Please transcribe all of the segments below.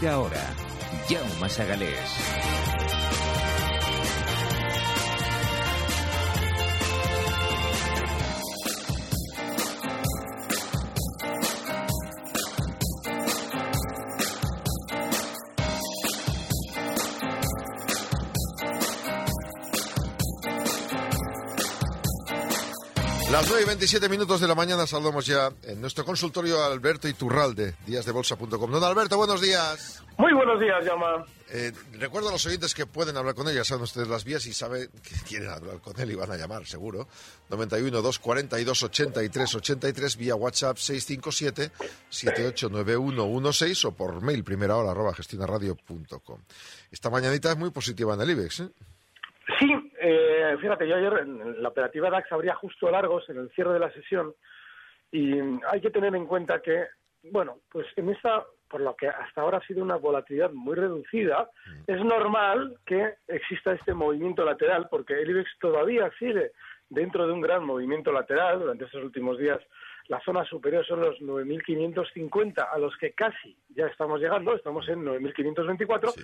Primera hora. Jaume Sagalés. 27 minutos de la mañana saludamos ya en nuestro consultorio a Alberto Iturralde, díasdebolsa.com. Don Alberto, buenos días. Muy buenos días, Llama. Eh, recuerdo a los oyentes que pueden hablar con él, ya saben ustedes las vías y saben que quieren hablar con él y van a llamar, seguro. 91 242 83 83 vía WhatsApp 657 789116 o por mail primera hora arroba gestionaradio.com. Esta mañanita es muy positiva en el IBEX, ¿eh? Sí, eh, fíjate, yo ayer en la operativa DAX habría justo largos en el cierre de la sesión y hay que tener en cuenta que, bueno, pues en esta, por lo que hasta ahora ha sido una volatilidad muy reducida, es normal que exista este movimiento lateral porque el IBEX todavía sigue dentro de un gran movimiento lateral durante estos últimos días. La zona superior son los 9.550 a los que casi ya estamos llegando, estamos en 9.524. Sí.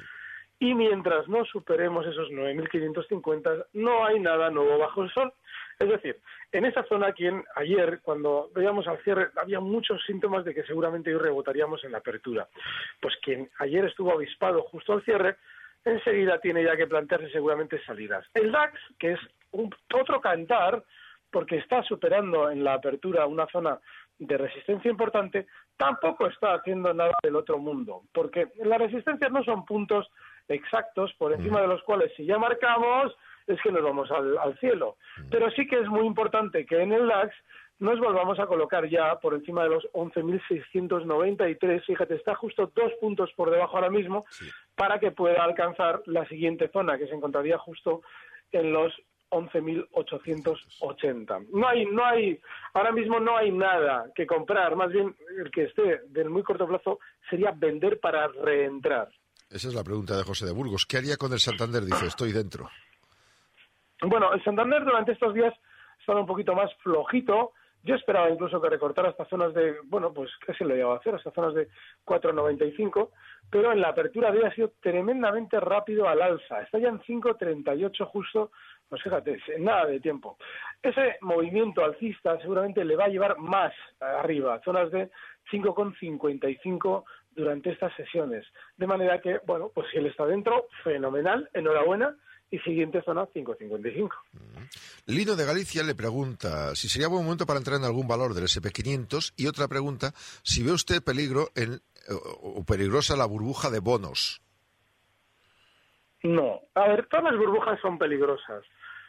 Y mientras no superemos esos 9.550, no hay nada nuevo bajo el sol. Es decir, en esa zona, quien ayer, cuando veíamos al cierre, había muchos síntomas de que seguramente hoy rebotaríamos en la apertura. Pues quien ayer estuvo avispado justo al cierre, enseguida tiene ya que plantearse seguramente salidas. El DAX, que es un, otro cantar, porque está superando en la apertura una zona de resistencia importante, tampoco está haciendo nada del otro mundo, porque las resistencias no son puntos exactos por encima de los cuales si ya marcamos es que nos vamos al, al cielo. Pero sí que es muy importante que en el DAX nos volvamos a colocar ya por encima de los 11.693, fíjate, está justo dos puntos por debajo ahora mismo, para que pueda alcanzar la siguiente zona, que se encontraría justo en los 11.880. No hay, no hay, ahora mismo no hay nada que comprar, más bien el que esté del muy corto plazo sería vender para reentrar. Esa es la pregunta de José de Burgos. ¿Qué haría con el Santander? Dice, estoy dentro. Bueno, el Santander durante estos días ha estado un poquito más flojito. Yo esperaba incluso que recortara hasta zonas de, bueno, pues, ¿qué se le iba a hacer? Hasta zonas de 4,95, pero en la apertura de hoy ha sido tremendamente rápido al alza. Está ya en 5,38 justo, pues fíjate, nada de tiempo. Ese movimiento alcista seguramente le va a llevar más arriba, zonas de 5,55 durante estas sesiones. De manera que, bueno, pues si él está dentro, fenomenal, enhorabuena. Y siguiente zona, 5,55. Lino de Galicia le pregunta si sería buen momento para entrar en algún valor del SP500 y otra pregunta, si ve usted peligro en, o, o peligrosa la burbuja de bonos. No. A ver, todas las burbujas son peligrosas.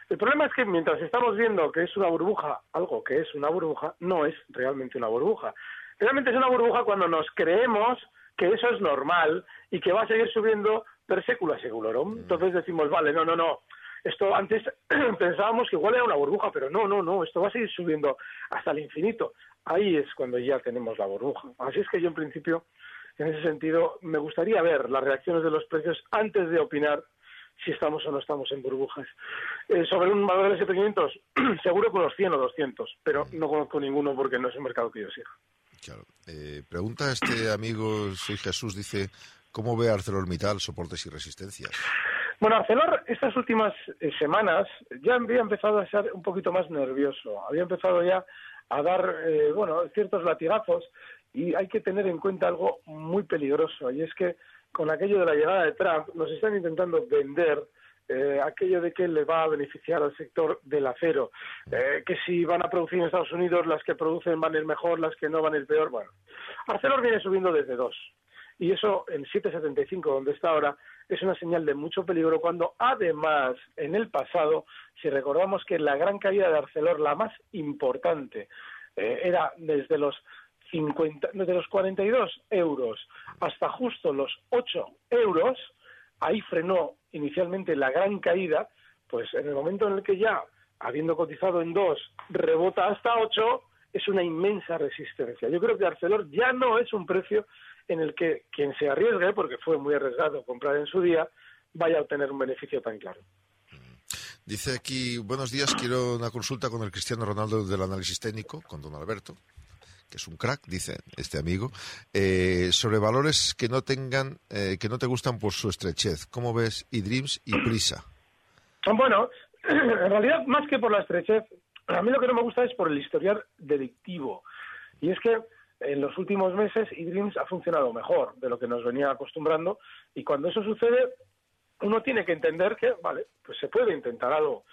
El problema es que mientras estamos viendo que es una burbuja, algo que es una burbuja, no es realmente una burbuja. Realmente es una burbuja cuando nos creemos que eso es normal y que va a seguir subiendo per secula seculorum. Entonces decimos, vale, no, no, no. Esto antes pensábamos que igual era una burbuja, pero no, no, no, esto va a seguir subiendo hasta el infinito. Ahí es cuando ya tenemos la burbuja. Así es que yo en principio, en ese sentido, me gustaría ver las reacciones de los precios antes de opinar si estamos o no estamos en burbujas. Eh, sobre un valor del SP500, seguro con los 100 o 200, pero no conozco ninguno porque no es un mercado que yo siga. Claro. Eh, pregunta este amigo, soy Jesús, dice, ¿cómo ve ArcelorMittal soportes y resistencias? Bueno, Arcelor estas últimas eh, semanas ya había empezado a ser un poquito más nervioso, había empezado ya a dar, eh, bueno, ciertos latigazos y hay que tener en cuenta algo muy peligroso y es que con aquello de la llegada de Trump nos están intentando vender eh, aquello de que le va a beneficiar al sector del acero, eh, que si van a producir en Estados Unidos las que producen van a ir mejor, las que no van a ir peor. Bueno, Arcelor viene subiendo desde dos y eso en 7,75 donde está ahora es una señal de mucho peligro cuando además en el pasado, si recordamos que la gran caída de Arcelor, la más importante, eh, era desde los 50, desde los 42 euros hasta justo los 8 euros, ahí frenó inicialmente la gran caída, pues en el momento en el que ya, habiendo cotizado en 2, rebota hasta 8, es una inmensa resistencia. Yo creo que Arcelor ya no es un precio en el que quien se arriesgue, porque fue muy arriesgado comprar en su día, vaya a obtener un beneficio tan claro. Dice aquí, buenos días, quiero una consulta con el Cristiano Ronaldo del análisis técnico, con don Alberto, que es un crack, dice este amigo, eh, sobre valores que no tengan, eh, que no te gustan por su estrechez. ¿Cómo ves eDreams y Prisa? Bueno, en realidad, más que por la estrechez, a mí lo que no me gusta es por el historial delictivo. Y es que en los últimos meses eDreams ha funcionado mejor de lo que nos venía acostumbrando y cuando eso sucede uno tiene que entender que, vale, pues se puede intentar algo.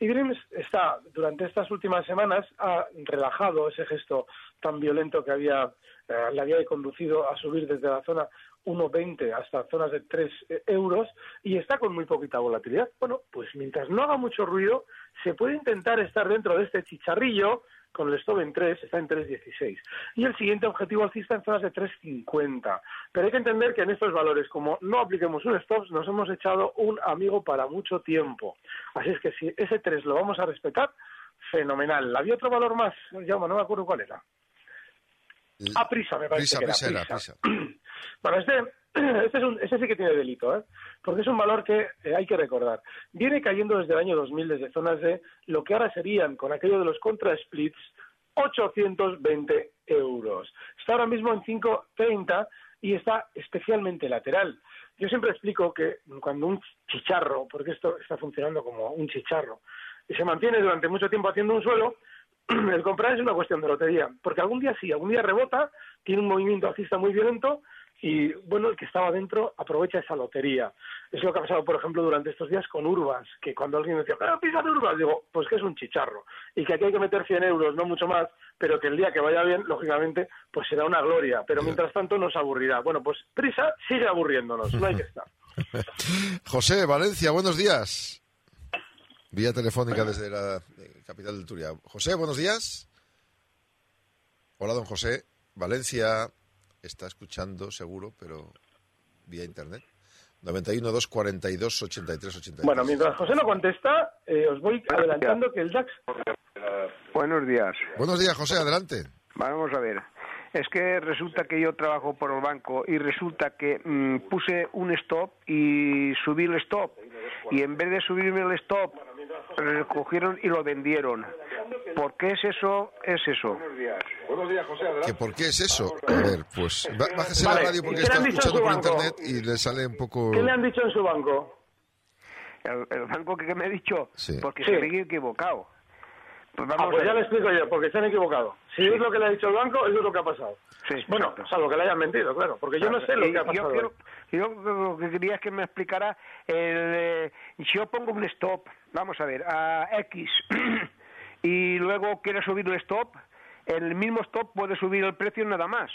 eDreams está, durante estas últimas semanas, ha relajado ese gesto tan violento que había, eh, le había conducido a subir desde la zona 1,20 hasta zonas de 3 euros y está con muy poquita volatilidad. Bueno, pues mientras no haga mucho ruido, se puede intentar estar dentro de este chicharrillo con el stop en 3, está en 3.16. Y el siguiente objetivo alcista en zonas de 3.50. Pero hay que entender que en estos valores, como no apliquemos un stop, nos hemos echado un amigo para mucho tiempo. Así es que si ese 3 lo vamos a respetar, fenomenal. ¿Había otro valor más? Ya no me acuerdo cuál era. Ah, prisa, me parece Prisa, que era. prisa, era, prisa. Bueno, este, este, es un, este sí que tiene delito, ¿eh? porque es un valor que eh, hay que recordar. Viene cayendo desde el año 2000, desde zonas de lo que ahora serían, con aquello de los contra-splits, 820 euros. Está ahora mismo en 530 y está especialmente lateral. Yo siempre explico que cuando un chicharro, porque esto está funcionando como un chicharro, y se mantiene durante mucho tiempo haciendo un suelo, el comprar es una cuestión de lotería, porque algún día sí, algún día rebota, tiene un movimiento alcista muy violento y bueno, el que estaba dentro aprovecha esa lotería. Es lo que ha pasado, por ejemplo, durante estos días con Urbas, que cuando alguien decía, pero pisa de Urbas, digo, pues que es un chicharro y que aquí hay que meter 100 euros, no mucho más, pero que el día que vaya bien, lógicamente, pues será una gloria, pero mientras tanto nos aburrirá. Bueno, pues prisa sigue aburriéndonos, no hay que estar. José, Valencia, buenos días. Vía telefónica desde la eh, capital del Turia. José, buenos días. Hola, don José. Valencia está escuchando, seguro, pero vía internet. 91 242 83 83. Bueno, mientras José no contesta, eh, os voy adelantando que el DAX. Buenos días. Buenos días, José, adelante. Vamos a ver. Es que resulta que yo trabajo por el banco y resulta que mm, puse un stop y subí el stop. Y en vez de subirme el stop, recogieron y lo vendieron. ¿Por qué es eso? Es eso. ¿Que ¿Por qué es eso? A ver, pues bájese Vale, la radio porque ¿y qué le está han dicho en escuchando por internet y le sale un poco... ¿Qué le han dicho en su banco? El, el banco que me ha dicho, Sí. porque Sí. se me he equivocado. Pues Ah, vamos pues a ya le explico yo, porque se han equivocado. Si es lo que le ha dicho el banco, eso es lo que ha pasado. Sí, bueno, exacto. salvo que le hayan mentido, claro, porque yo no sé lo Y que ha yo pasado. quiero- yo lo que quería es que me explicara, el, eh, si yo pongo un stop, vamos a ver, a X, y luego quiero subir el stop, el mismo stop puede subir el precio nada más.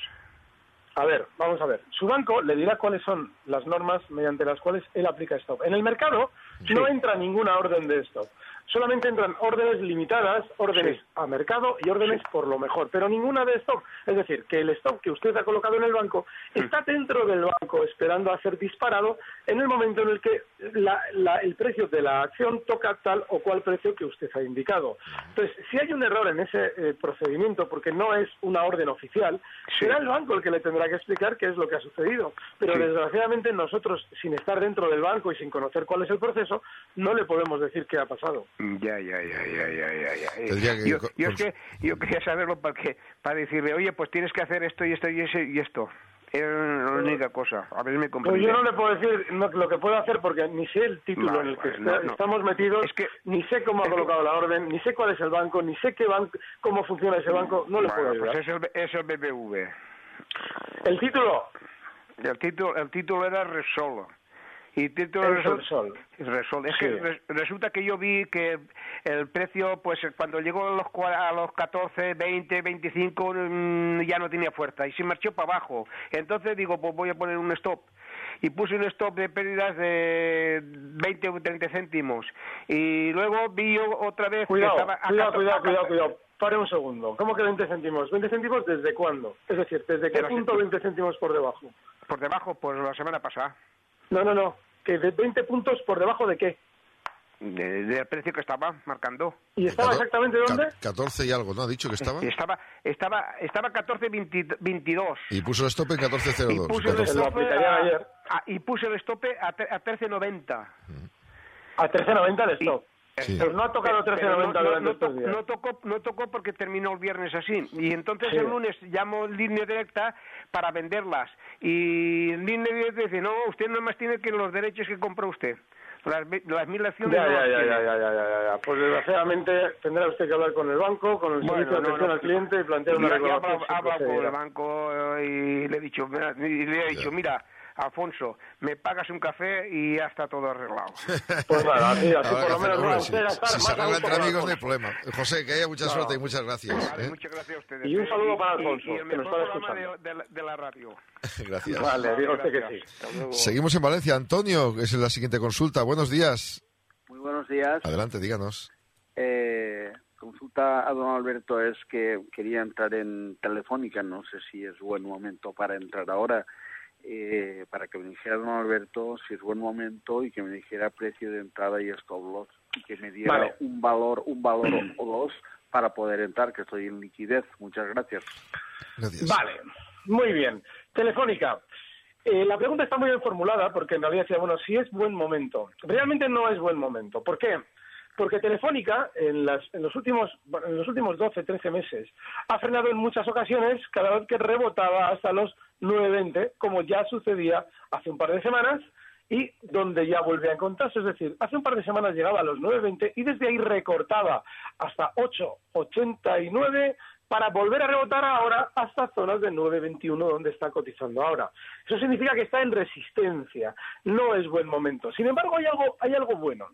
A ver, vamos a ver. Su banco le dirá cuáles son las normas mediante las cuales él aplica stop. En el mercado no entra ninguna orden de stop. Solamente entran órdenes limitadas, órdenes Sí. a mercado y órdenes por lo mejor, pero ninguna de stop. Es decir, que el stop que usted ha colocado en el banco está dentro del banco esperando a ser disparado en el momento en el que la- la- el precio de la acción toca tal o cual precio que usted ha indicado. Entonces, si hay un error en ese eh, procedimiento, porque no es una orden oficial, será el banco el que le tendrá que explicar qué es lo que ha sucedido. Pero desgraciadamente nosotros, sin estar dentro del banco y sin conocer cuál es el proceso, no le podemos decir qué ha pasado. Ya, ya, ya, ya, ya, ya, ya. Que- Yo, con- yo es que yo quería saberlo para que para decirle, oye, pues tienes que hacer esto y esto y ese y esto. Es la única cosa. A ver me Pues yo no le puedo decir no, lo que puedo hacer porque ni sé el título No, en el que no, está- no. estamos metidos, Es que- ni sé cómo ha que- colocado la orden, ni sé cuál es el banco, ni sé qué banco, cómo funciona ese banco, no le Bueno, puedo ayudar. pues es el, es el BBV. El título, El título, el título era Resol. Y Resol- sol. Resol. Es Sí. que res- resulta que yo vi que el precio, pues cuando llegó a los, a los 14, 20, 25, mm, ya no tenía fuerza y se marchó para abajo. Entonces digo, pues voy a poner un stop. Y puse un stop de pérdidas de 20 o 30 céntimos. Y luego vi yo otra vez Cuidado, que estaba... a cuidado, cuidado, cuidado, cuidado. Pare un segundo. ¿Cómo que 20 céntimos? ¿20 céntimos desde cuándo? Es decir, ¿desde qué punto 20 céntimos por debajo? Por debajo, pues la semana pasada. No, no, no. ¿Que de 20 puntos por debajo de qué? de- del precio que estaba marcando. ¿Y estaba exactamente dónde? ca- 14 y algo, ¿no? Ha dicho que estaba. Estaba, estaba, estaba 14 22. Y puso el stop en 14.02. Y puse el 14. Se lo estope a, ayer. a- y el estope a, a 13.90. A 13.90 el stop. Sí. Pero no ha tocado Pero 13.90 no, durante no estos días. no tocó, no tocó porque terminó el viernes así. Y entonces Sí. el lunes llamo línea directa para venderlas. Y línea directa dice, no, usted nada más tiene que los derechos que compra usted. Las, las mil acciones Ya, ya, ya, ya, ya, ya, ya. Pues desgraciadamente tendrá usted que hablar con el banco, con el Bueno, servicio de atención al cliente y plantear una reclamación. he hablado con el banco eh, y le he dicho, mira, y le he dicho, mira, Alfonso, me pagas un café y ya está todo arreglado. Pues nada, sí, así por lo menos si, se arregla entre amigos no hay problema. José, que haya mucha suerte y muchas gracias. Vale, ¿eh? muchas gracias a ustedes. Y un saludo para Y- Alfonso, y el que nos mejor está programa escuchando. de, de la- de la radio. Gracias. Vale, usted que sí. Hasta. Seguimos en Valencia. Antonio, es la siguiente consulta. Buenos días. Muy buenos días. Adelante, díganos. Eh, consulta a don Alberto es que quería entrar en Telefónica, no sé si es buen momento para entrar ahora, eh, para que me dijera don Alberto si es buen momento y que me dijera precio de entrada y stop loss y que me diera Vale. un valor, un valor o dos para poder entrar, que estoy en liquidez. Muchas gracias. Gracias. Vale, muy bien. Telefónica. Eh, la pregunta está muy bien formulada porque en realidad decía, bueno, si es buen momento. Realmente no es buen momento. ¿Por qué? Porque Telefónica en, las- en los últimos en los últimos 12, 13 meses ha frenado en muchas ocasiones cada vez que rebotaba hasta los 9.20, como ya sucedía hace un par de semanas y donde ya vuelve a encontrarse. Es decir, hace un par de semanas llegaba a los 9.20 y desde ahí recortaba hasta 8.89 para volver a rebotar ahora hasta zonas de 9.21 donde está cotizando ahora. Eso significa que está en resistencia, no es buen momento. Sin embargo, hay algo, hay algo bueno.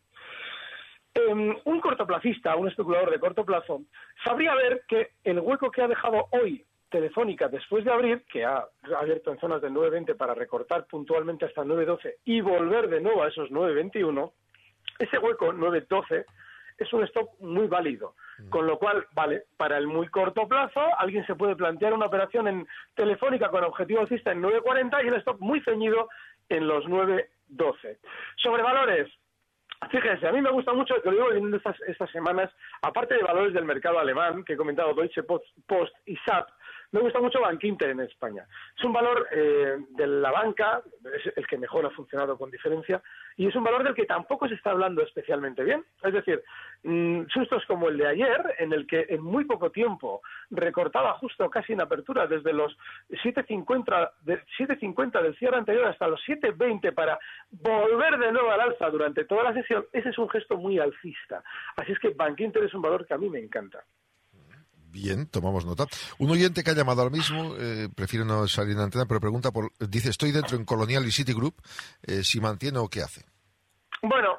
Eh, un cortoplacista, un especulador de corto plazo, sabría ver que el hueco que ha dejado hoy Telefónica después de abrir, que ha abierto en zonas de 9.20 para recortar puntualmente hasta 9.12 y volver de nuevo a esos 9.21, ese hueco 9.12 es un stop muy válido. Con lo cual, vale, para el muy corto plazo, alguien se puede plantear una operación en Telefónica con objetivo alcista en 9.40 y el stop muy ceñido en los 9.12. Sobre valores, Fíjense, a mí me gusta mucho, te lo digo viendo estas, estas semanas, aparte de valores del mercado alemán, que he comentado Deutsche Post, Post y SAP, me gusta mucho Bank Inter en España. Es un valor eh, de la banca, es el que mejor ha funcionado con diferencia, y es un valor del que tampoco se está hablando especialmente bien. Es decir, mm, sustos como el de ayer, en el que en muy poco tiempo recortaba justo casi en apertura desde los 7.50 de- 7.50 del cierre anterior hasta los 7.20 para volver de nuevo al alza durante toda la sesión, ese es un gesto muy alcista. Así es que Bank Inter es un valor que a mí me encanta. Bien, tomamos nota. Un oyente que ha llamado ahora mismo, eh, prefiere no salir en antena, pero pregunta por, dice, estoy dentro en Colonial y Citigroup, eh, si mantiene o qué hace. Bueno,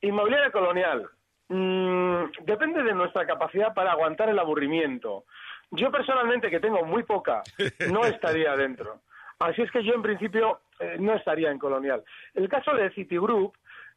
inmobiliaria colonial. mm, depende de nuestra capacidad para aguantar el aburrimiento. Yo personalmente, que tengo muy poca, no estaría dentro. Así es que yo en principio eh, no estaría en colonial. El caso de Citigroup,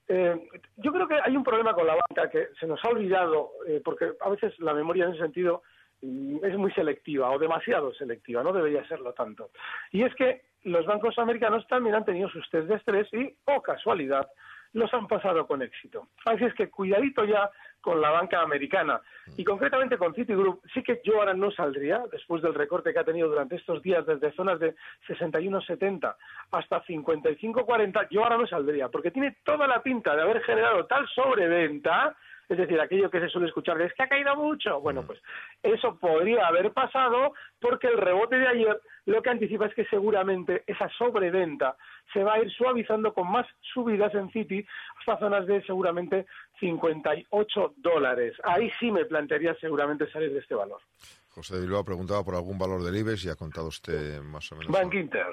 eh, yo creo que hay un problema con la banca que se nos ha olvidado, eh, porque a veces la memoria en ese sentido es muy selectiva o demasiado selectiva, no debería serlo tanto. Y es que los bancos americanos también han tenido sus test de estrés y, oh casualidad, los han pasado con éxito. Así es que cuidadito ya con la banca americana y concretamente con Citigroup, sí que yo ahora no saldría después del recorte que ha tenido durante estos días desde zonas de 61.70 hasta 55.40, yo ahora no saldría porque tiene toda la pinta de haber generado tal sobreventa es decir, aquello que se suele escuchar de es que ha caído mucho. Bueno, pues eso podría haber pasado porque el rebote de ayer lo que anticipa es que seguramente esa sobreventa se va a ir suavizando con más subidas en City hasta zonas de seguramente 58 dólares. Ahí sí me plantearía seguramente salir de este valor. José de Bilbao preguntaba por algún valor del IBEX y ha contado usted más o menos. Bank Inter.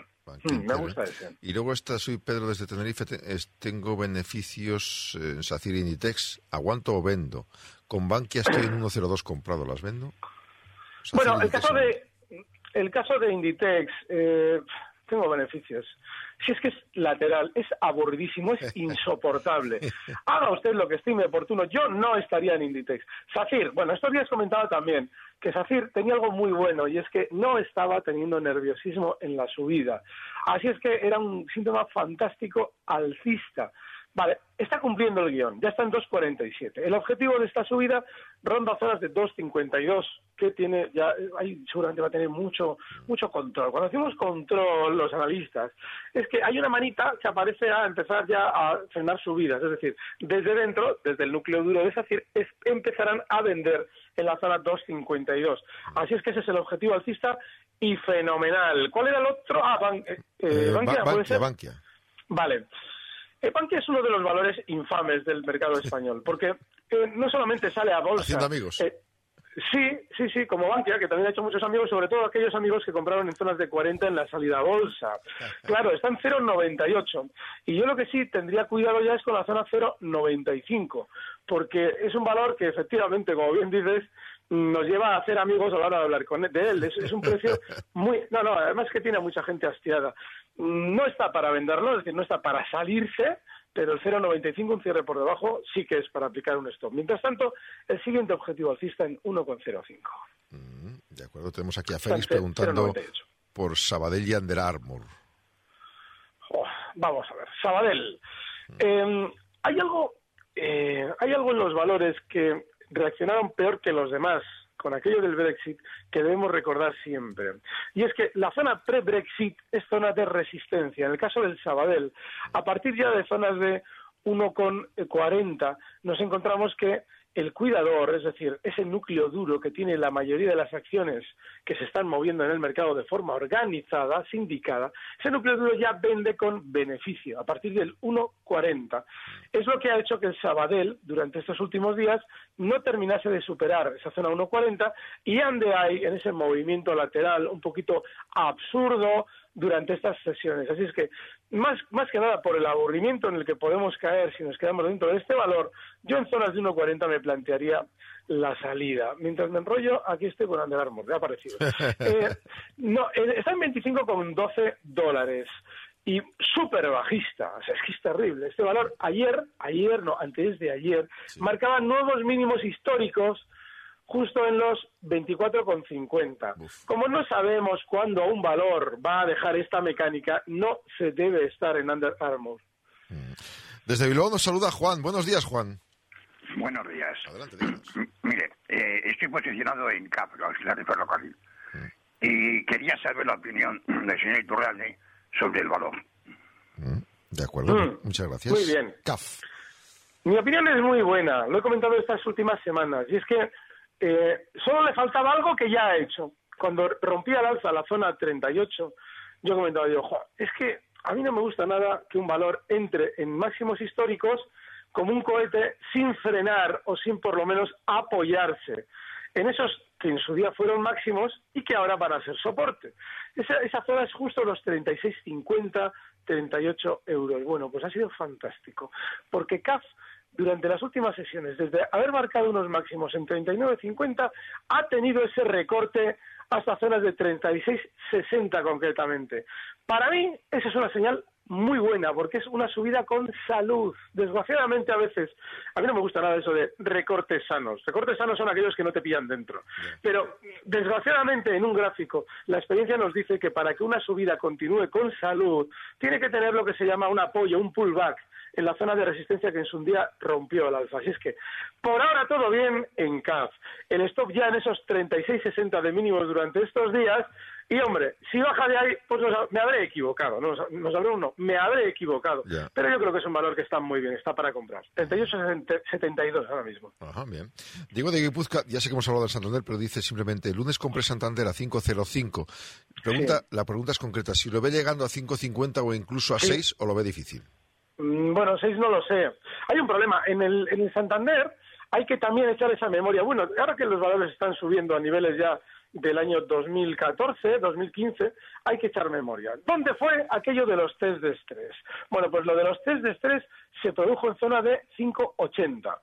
Mm, me gusta ¿eh? ese. Y luego esta, soy Pedro desde Tenerife, tengo beneficios en SACIR Inditex, ¿aguanto o vendo? Con Bankia estoy en 1.02 comprado, ¿las vendo? SACIR Bueno, el caso de el caso de Inditex, eh, tengo beneficios. Si es que es lateral, es aburridísimo, es insoportable. Haga usted lo que estime oportuno. Yo no estaría en Inditex. Safir, bueno, estos días comentaba también que Safir tenía algo muy bueno y es que no estaba teniendo nerviosismo en la subida. Así es que era un síntoma fantástico alcista. Vale, está cumpliendo el guion, ya está en 2.47. El objetivo de esta subida ronda zonas de 2.52, que tiene ya, ahí seguramente va a tener mucho, mucho control. Cuando decimos control, los analistas, es que hay una manita que aparece a empezar ya a frenar subidas, es decir, desde dentro, desde el núcleo duro de SACIR, es, empezarán a vender en la zona 2.52. Así es que ese es el objetivo alcista y fenomenal. ¿Cuál era el otro? Ah, Ban- eh, eh, Eh, Bankia, Ba- ¿puede Bankia, ser? Bankia. Vale. El es uno de los valores infames del mercado español, porque eh, no solamente sale a bolsa. Haciendo amigos. eh, sí, sí, sí, como Bankia, que también ha hecho muchos amigos, sobre todo aquellos amigos que compraron en zonas de 40 en la salida a bolsa. Claro, está en 0,98. Y yo lo que sí tendría cuidado ya es con la zona 0,95, porque es un valor que efectivamente, como bien dices, nos lleva a hacer amigos a la hora de hablar con de él. Es, es un precio muy... No, no, además que tiene a mucha gente hastiada. No está para venderlo, es decir, no está para salirse, pero el 0,95, un cierre por debajo, sí que es para aplicar un stop. Mientras tanto, el siguiente objetivo alcista en 1,05. Mm, De acuerdo, tenemos aquí a Félix preguntando 0,98. por Sabadell y Under Armour. Oh, vamos a ver, Sabadell. Eh, hay algo, eh, hay algo en los valores que reaccionaron peor que los demás con aquello del Brexit que debemos recordar siempre. Y es que la zona pre-Brexit es zona de resistencia. En el caso del Sabadell, a partir ya de zonas de 1,40 nos encontramos que el cuidador, es decir, ese núcleo duro que tiene la mayoría de las acciones que se están moviendo en el mercado de forma organizada, sindicada, ese núcleo duro ya vende con beneficio a partir del 1,40. Es lo que ha hecho que el Sabadell, durante estos últimos días, no terminase de superar esa zona 1,40 y ande ahí en ese movimiento lateral un poquito absurdo durante estas sesiones. Así es que, más, más que nada por el aburrimiento en el que podemos caer si nos quedamos dentro de este valor, yo en zonas de 1,40 me plantearía la salida. Mientras me enrollo, aquí estoy con Under Armour, me ha parecido. Eh, no, eh, está en 25,12 dólares y súper bajista, o sea, es que es terrible. Este valor ayer, ayer, no, antes de ayer, marcaba nuevos mínimos históricos justo en los 24,50. Como no sabemos cuándo un valor va a dejar esta mecánica, no se debe estar en Under Armour. Desde Bilbao nos saluda Juan. Buenos días, Juan. Buenos días. Adelante, Mire, eh, estoy posicionado en CAP, la auxiliar de ferrocarril. Y quería saber la opinión del señor Iturralde sobre el valor. De acuerdo, Mm, muchas gracias. muy bien. CAF. Mi opinión es muy buena, lo he comentado estas últimas semanas, y es que eh, solo le faltaba algo que ya ha hecho. Cuando rompía al alza la zona 38, yo comentaba, yo, "Jo, es que a mí no me gusta nada que un valor entre en máximos históricos como un cohete sin frenar o sin por lo menos apoyarse en esos que en su día fueron máximos y que ahora van a ser soporte. Esa, esa zona es justo los 36,50, 38 euros. Bueno, pues ha sido fantástico, porque CAF durante las últimas sesiones, desde haber marcado unos máximos en 39.50, ha tenido ese recorte hasta zonas de 36.60 concretamente. Para mí, esa es una señal muy buena, porque es una subida con salud. Desgraciadamente, a veces, a mí no me gusta nada eso de recortes sanos. Recortes sanos son aquellos que no te pillan dentro. Pero, desgraciadamente, en un gráfico, la experiencia nos dice que para que una subida continúe con salud, tiene que tener lo que se llama un apoyo, un pullback en la zona de resistencia que en su día rompió el alfa. Así es que, por ahora todo bien en CAF. El stop ya en esos 36.60 de mínimos durante estos días y hombre, si baja de ahí, pues me habré equivocado, no, nos habré uno, me habré equivocado. Pero yo creo que es un valor que está muy bien, está para comprar. 38,72 ahora mismo. Ajá, bien. Diego de Guipúzcoa, ya sé que hemos hablado del Santander, pero dice simplemente, el lunes compré Santander a 5,05. Pregunta, La pregunta es concreta, si lo ve llegando a 5,50 o incluso a 6 o lo ve difícil. Mm, bueno, 6 no lo sé. Hay un problema. En el, en el Santander hay que también echar esa memoria. Bueno, ahora que los valores están subiendo a niveles ya del año 2014, 2015, hay que echar memoria. ¿Dónde fue aquello de los test de estrés? Bueno, pues lo de los test de estrés se produjo en zona de 5,80.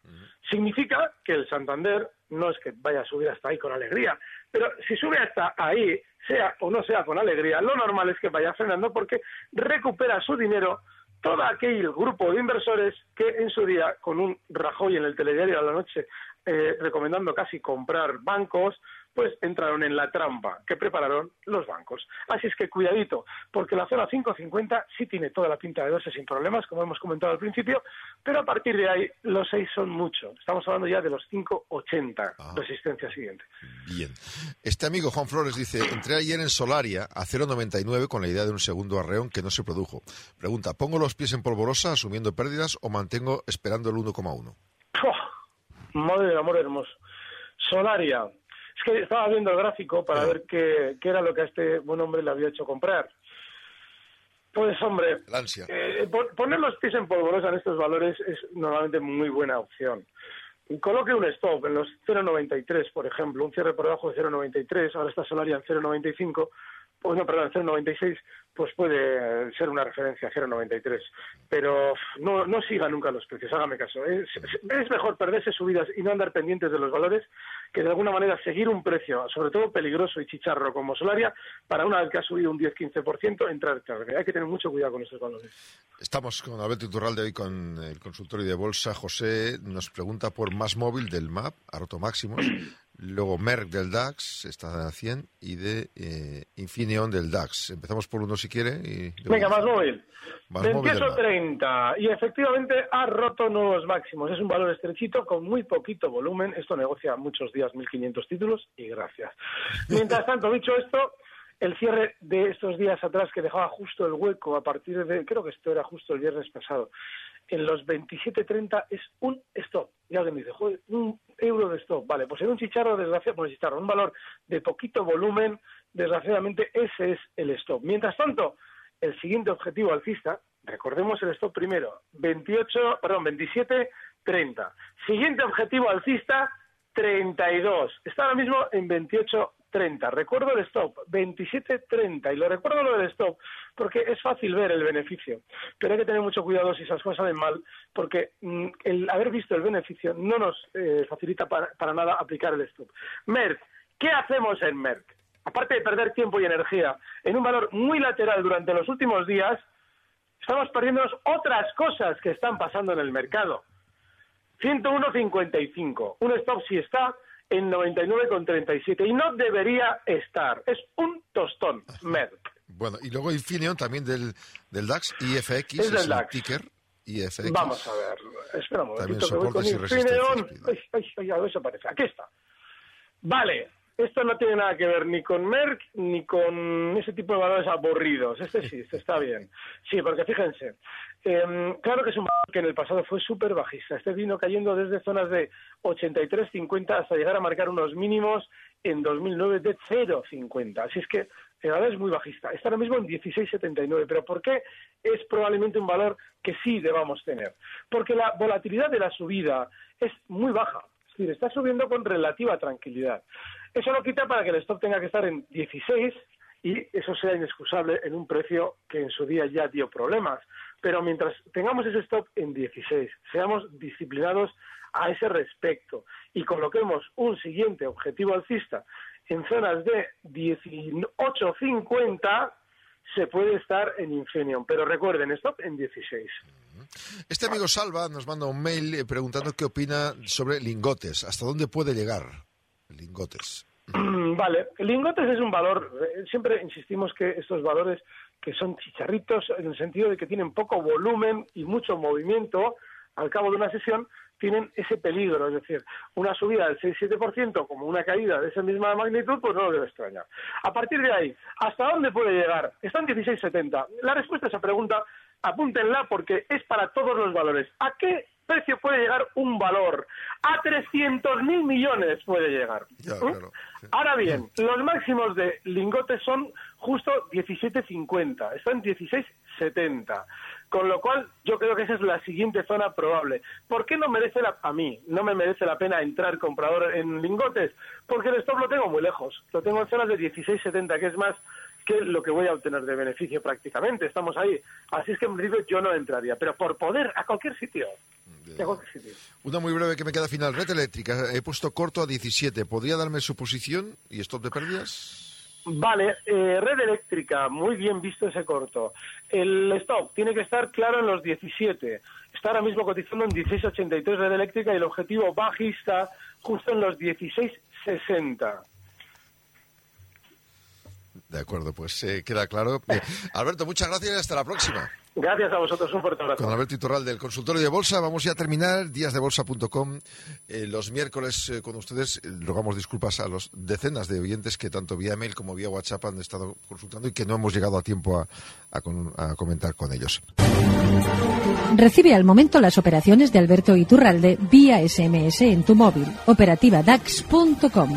Significa que el Santander no es que vaya a subir hasta ahí con alegría, pero si sube hasta ahí, sea o no sea con alegría, lo normal es que vaya frenando porque recupera su dinero todo aquel grupo de inversores que en su día, con un Rajoy en el telediario a la noche, eh, recomendando casi comprar bancos, pues entraron en la trampa que prepararon los bancos. Así es que cuidadito, porque la zona 550 sí tiene toda la pinta de verse sin problemas, como hemos comentado al principio, pero a partir de ahí los 6 son mucho. Estamos hablando ya de los 580, ah. resistencia siguiente. Bien. Este amigo Juan Flores dice, entré ayer en Solaria a 0,99 con la idea de un segundo arreón que no se produjo. Pregunta, ¿pongo los pies en polvorosa asumiendo pérdidas o mantengo esperando el 1,1? Madre del amor hermoso. Solaria, es que estaba viendo el gráfico para ver qué, era lo que a este buen hombre le había hecho comprar. Pues hombre, eh, poner los pies en polvorosa en estos valores es normalmente muy buena opción. Coloque un stop en los 0,93, por ejemplo, un cierre por debajo de 0,93, ahora está Solaria en 0,95, pues no, perdón, 0,96, pues puede ser una referencia a 0,93. Pero no, no siga nunca los precios, hágame caso. Es, mejor perderse subidas y no andar pendientes de los valores que de alguna manera seguir un precio, sobre todo peligroso y chicharro como Solaria, para una vez que ha subido un 10-15%, entrar tarde. Hay que tener mucho cuidado con estos valores. Estamos con Alberto Iturralde hoy con el consultorio de bolsa. José nos pregunta por más móvil del MAP, Aroto Máximos. Luego Merck del DAX, está a 100, y de eh, Infineon del DAX. Empezamos por uno si quiere. Y Venga, más móvil. Más 28.30 y efectivamente ha roto nuevos máximos. Es un valor estrechito con muy poquito volumen. Esto negocia muchos días 1.500 títulos y gracias. Mientras tanto, dicho esto, el cierre de estos días atrás que dejaba justo el hueco a partir de, creo que esto era justo el viernes pasado, en los 27.30 es un stop. Y alguien me dice, joder, un euro de stop. Vale, pues en un chicharro, desgraciadamente, chicharro, un valor de poquito volumen, desgraciadamente ese es el stop. Mientras tanto, el siguiente objetivo alcista, recordemos el stop primero, 28, perdón, 27, 30. Siguiente objetivo alcista, 32. Está ahora mismo en 28, 30. Recuerdo el stop, 27.30. Y lo recuerdo lo del stop porque es fácil ver el beneficio. Pero hay que tener mucho cuidado si esas cosas salen mal porque mm, el haber visto el beneficio no nos eh, facilita para, para, nada aplicar el stop. Merck, ¿qué hacemos en Merck? Aparte de perder tiempo y energía en un valor muy lateral durante los últimos días, estamos perdiéndonos otras cosas que están pasando en el mercado. 101.55. Un stop si está en 99,37 y no debería estar. Es un tostón, Merck. Bueno, y luego Infineon también del, del DAX, IFX, es, del DAX. ticker. IFX. Vamos a ver, espera un momentito que voy con Infineon. Ay, ay, ay, a ver, eso parece. Aquí está. Vale, esto no tiene nada que ver ni con Merck ni con ese tipo de valores aburridos. Este sí, este está bien. Sí, porque fíjense, em, claro que es un valor que en el pasado fue súper bajista. Este vino cayendo desde zonas de 83.50 hasta llegar a marcar unos mínimos en 2009 de 0.50. Así es que el valor es muy bajista. Está ahora mismo en 16.79. ¿Pero por qué es probablemente un valor que sí debamos tener? Porque la volatilidad de la subida es muy baja. Es decir, está subiendo con relativa tranquilidad. Eso lo quita para que el stop tenga que estar en 16 y eso sea inexcusable en un precio que en su día ya dio problemas. Pero mientras tengamos ese stop en 16, seamos disciplinados a ese respecto y coloquemos un siguiente objetivo alcista en zonas de 18.50, se puede estar en Infineon. Pero recuerden, stop en 16. Este amigo Salva nos manda un mail eh, preguntando qué opina sobre lingotes. ¿Hasta dónde puede llegar? Lingotes. Vale, lingotes es un valor, eh, siempre insistimos que estos valores que son chicharritos en el sentido de que tienen poco volumen y mucho movimiento al cabo de una sesión, tienen ese peligro, es decir, una subida del 6-7% como una caída de esa misma magnitud, pues no lo debe extrañar. A partir de ahí, ¿hasta dónde puede llegar? Están 16,70. La respuesta a esa pregunta, apúntenla porque es para todos los valores. ¿A qué precio puede llegar un valor? A 300.000 millones puede llegar. ¿Mm? Ahora bien, los máximos de lingotes son justo 17.50, están 16.70. Con lo cual, yo creo que esa es la siguiente zona probable. ¿Por qué no merece la, a mí, no me merece la pena entrar comprador en lingotes? Porque el stop lo tengo muy lejos. Lo tengo en zonas de 16.70, que es más que lo que voy a obtener de beneficio prácticamente. Estamos ahí. Así es que en principio yo no entraría. Pero por poder, a cualquier sitio. A cualquier sitio. Una muy breve que me queda final. Red eléctrica. He puesto corto a 17. ¿Podría darme su posición y stop de pérdidas? Vale, eh, red eléctrica, muy bien visto ese corto. El stop tiene que estar claro en los 17. Está ahora mismo cotizando en 16.83 red eléctrica y el objetivo bajista justo en los 16.60. De acuerdo, pues eh, queda claro. Eh, Alberto, muchas gracias y hasta la próxima. Gracias a vosotros, un fuerte abrazo. Con Alberto Iturral del consultorio de bolsa. Vamos ya a terminar díasdebolsa.com. Eh, los miércoles eh, con ustedes eh, rogamos disculpas a los decenas de oyentes que tanto vía mail como vía WhatsApp han estado consultando y que no hemos llegado a tiempo a, a con- a comentar con ellos. Recibe al momento las operaciones de Alberto Iturralde vía SMS en tu móvil. Operativa DAX.com.